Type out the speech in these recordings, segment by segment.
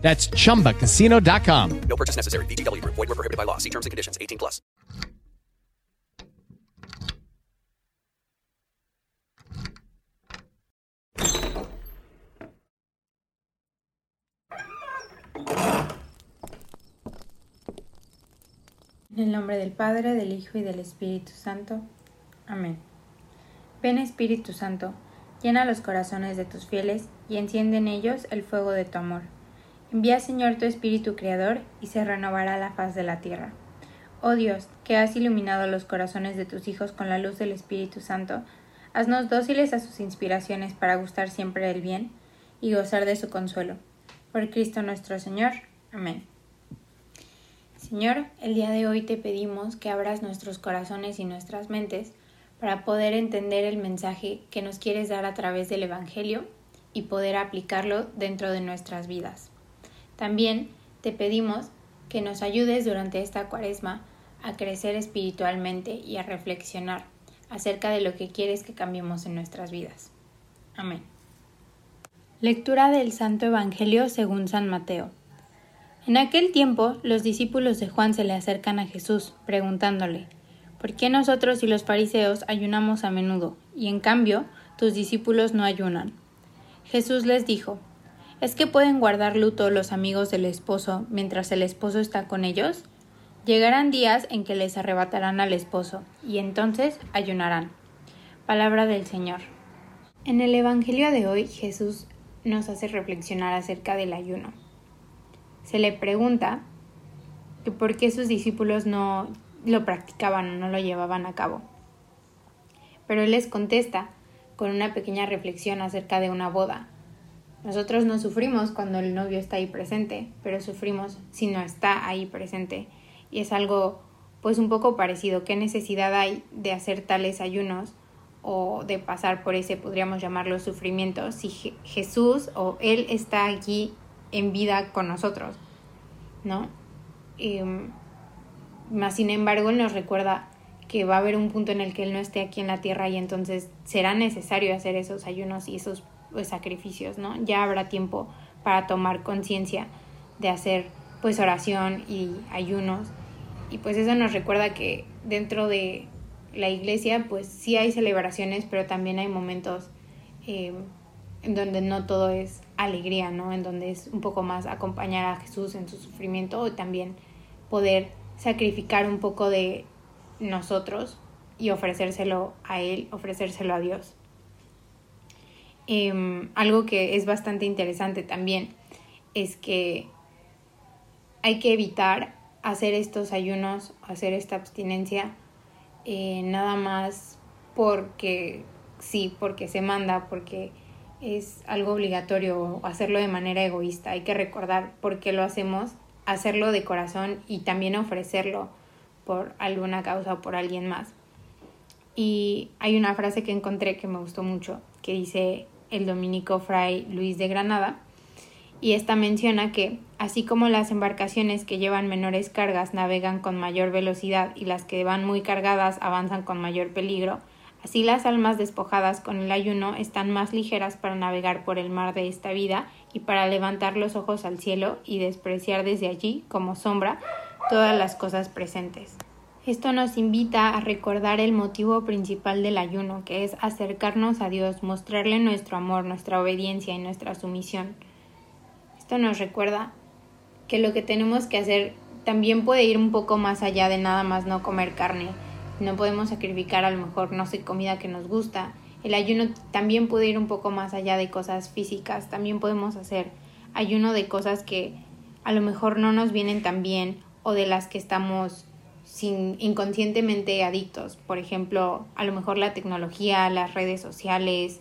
That's chumbacasino.com. No purchase necessary. VGW Group. Void were prohibited by law. See terms and conditions. 18 plus. En el nombre del Padre, del Hijo y del Espíritu Santo. Amén. Ven Espíritu Santo, llena los corazones de tus fieles y enciende en ellos el fuego de tu amor. Envía Señor tu Espíritu Creador y se renovará la faz de la tierra. Oh Dios, que has iluminado los corazones de tus hijos con la luz del Espíritu Santo, haznos dóciles a sus inspiraciones para gustar siempre del bien y gozar de su consuelo. Por Cristo nuestro Señor. Amén. Señor, el día de hoy te pedimos que abras nuestros corazones y nuestras mentes para poder entender el mensaje que nos quieres dar a través del Evangelio y poder aplicarlo dentro de nuestras vidas. También te pedimos que nos ayudes durante esta cuaresma a crecer espiritualmente y a reflexionar acerca de lo que quieres que cambiemos en nuestras vidas. Amén. Lectura del Santo Evangelio según San Mateo. En aquel tiempo los discípulos de Juan se le acercan a Jesús, preguntándole, ¿por qué nosotros y los fariseos ayunamos a menudo, y en cambio tus discípulos no ayunan? Jesús les dijo, ¿es que pueden guardar luto los amigos del esposo mientras el esposo está con ellos? Llegarán días en que les arrebatarán al esposo, y entonces ayunarán. Palabra del Señor. En el Evangelio de hoy Jesús nos hace reflexionar acerca del ayuno se le pregunta por qué sus discípulos no lo practicaban o no lo llevaban a cabo. Pero él les contesta con una pequeña reflexión acerca de una boda. Nosotros no sufrimos cuando el novio está ahí presente, pero sufrimos si no está ahí presente. Y es algo pues un poco parecido. ¿Qué necesidad hay de hacer tales ayunos o de pasar por ese, podríamos llamarlo, sufrimiento, si Jesús o Él está aquí en vida con nosotros, ¿no? más sin embargo, Él nos recuerda que va a haber un punto en el que Él no esté aquí en la tierra y entonces será necesario hacer esos ayunos y esos pues, sacrificios, ¿no? Ya habrá tiempo para tomar conciencia de hacer pues oración y ayunos y pues eso nos recuerda que dentro de la iglesia pues sí hay celebraciones pero también hay momentos eh, en donde no todo es alegría, ¿no? En donde es un poco más acompañar a Jesús en su sufrimiento o también poder sacrificar un poco de nosotros y ofrecérselo a Él, ofrecérselo a Dios. Em, algo que es bastante interesante también es que hay que evitar hacer estos ayunos, hacer esta abstinencia, eh, nada más porque sí, porque se manda, porque es algo obligatorio hacerlo de manera egoísta. Hay que recordar por qué lo hacemos, hacerlo de corazón y también ofrecerlo por alguna causa o por alguien más. Y hay una frase que encontré que me gustó mucho, que dice el dominico fray Luis de Granada, y esta menciona que, así como las embarcaciones que llevan menores cargas navegan con mayor velocidad y las que van muy cargadas avanzan con mayor peligro, Así las almas despojadas con el ayuno están más ligeras para navegar por el mar de esta vida y para levantar los ojos al cielo y despreciar desde allí, como sombra, todas las cosas presentes. Esto nos invita a recordar el motivo principal del ayuno, que es acercarnos a Dios, mostrarle nuestro amor, nuestra obediencia y nuestra sumisión. Esto nos recuerda que lo que tenemos que hacer también puede ir un poco más allá de nada más no comer carne, no podemos sacrificar a lo mejor, no sé, comida que nos gusta. El ayuno también puede ir un poco más allá de cosas físicas, también podemos hacer ayuno de cosas que a lo mejor no nos vienen tan bien o de las que estamos sin, inconscientemente adictos. Por ejemplo, a lo mejor la tecnología, las redes sociales,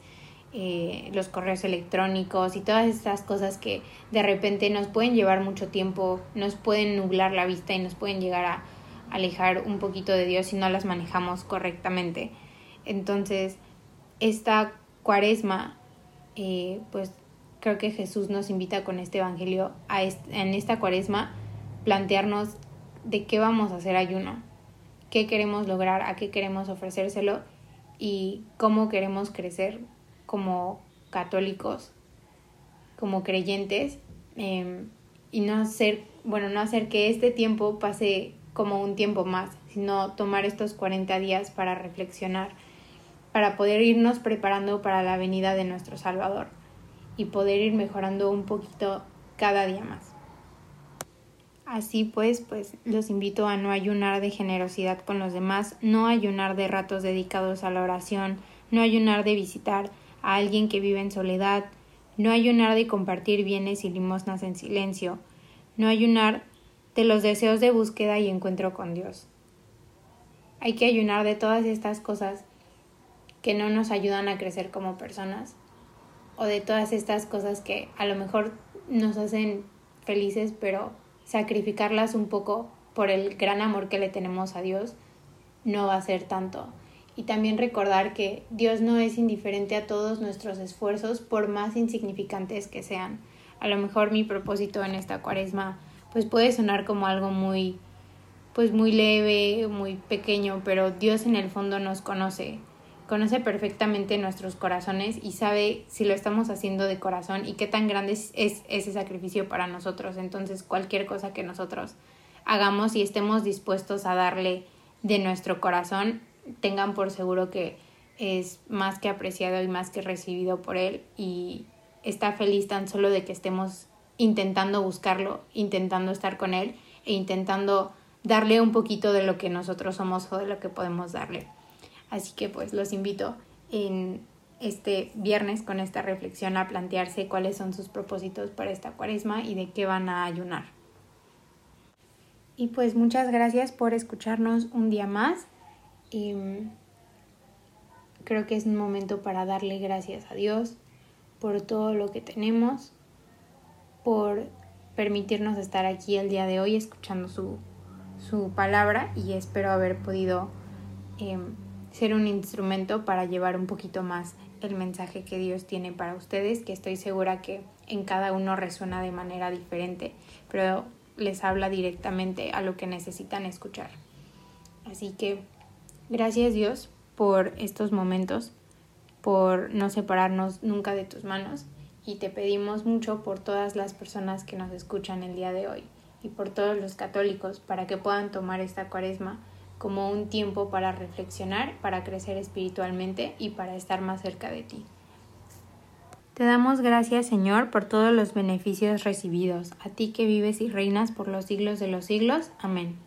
eh, los correos electrónicos y todas estas cosas que de repente nos pueden llevar mucho tiempo, nos pueden nublar la vista y nos pueden llegar a alejar un poquito de Dios si no las manejamos correctamente. Entonces, esta cuaresma, eh, pues creo que Jesús nos invita con este Evangelio a en esta cuaresma plantearnos de qué vamos a hacer ayuno, qué queremos lograr, a qué queremos ofrecérselo y cómo queremos crecer como católicos, como creyentes, em, y no hacer, bueno, no hacer que este tiempo pase como un tiempo más, sino tomar estos 40 días para reflexionar, para poder irnos preparando para la venida de nuestro Salvador y poder ir mejorando un poquito cada día más. Así pues, pues los invito a no ayunar de generosidad con los demás, no ayunar de ratos dedicados a la oración, no ayunar de visitar a alguien que vive en soledad, no ayunar de compartir bienes y limosnas en silencio, no ayunar de los deseos de búsqueda y encuentro con Dios. Hay que ayunar de todas estas cosas que no nos ayudan a crecer como personas o de todas estas cosas que a lo mejor nos hacen felices, pero sacrificarlas un poco por el gran amor que le tenemos a Dios no va a ser tanto. Y también recordar que Dios no es indiferente a todos nuestros esfuerzos, por más insignificantes que sean. A lo mejor mi propósito en esta cuaresma pues puede sonar como algo muy pues muy leve, muy pequeño, pero Dios en el fondo nos conoce conoce perfectamente nuestros corazones y sabe si lo estamos haciendo de corazón y qué tan grande es, ese sacrificio para nosotros. Entonces, cualquier cosa que nosotros hagamos y estemos dispuestos a darle de nuestro corazón, tengan por seguro que es más que apreciado y más que recibido por Él y está feliz tan solo de que estemos intentando buscarlo, intentando estar con Él e intentando darle un poquito de lo que nosotros somos o de lo que podemos darle. Así que pues los invito en este viernes con esta reflexión a plantearse cuáles son sus propósitos para esta cuaresma y de qué van a ayunar. Y pues muchas gracias por escucharnos un día más. Y mm, creo que es un momento para darle gracias a Dios por todo lo que tenemos, por permitirnos estar aquí el día de hoy escuchando su, su palabra y espero haber podido em, ser un instrumento para llevar un poquito más el mensaje que Dios tiene para ustedes, que estoy segura que en cada uno resuena de manera diferente, pero les habla directamente a lo que necesitan escuchar. Así que gracias Dios por estos momentos, por no separarnos nunca de tus manos y te pedimos mucho por todas las personas que nos escuchan el día de hoy y por todos los católicos para que puedan tomar esta cuaresma como un tiempo para reflexionar, para crecer espiritualmente y para estar más cerca de ti. Te damos gracias, Señor, por todos los beneficios recibidos, a ti que vives y reinas por los siglos de los siglos. Amén.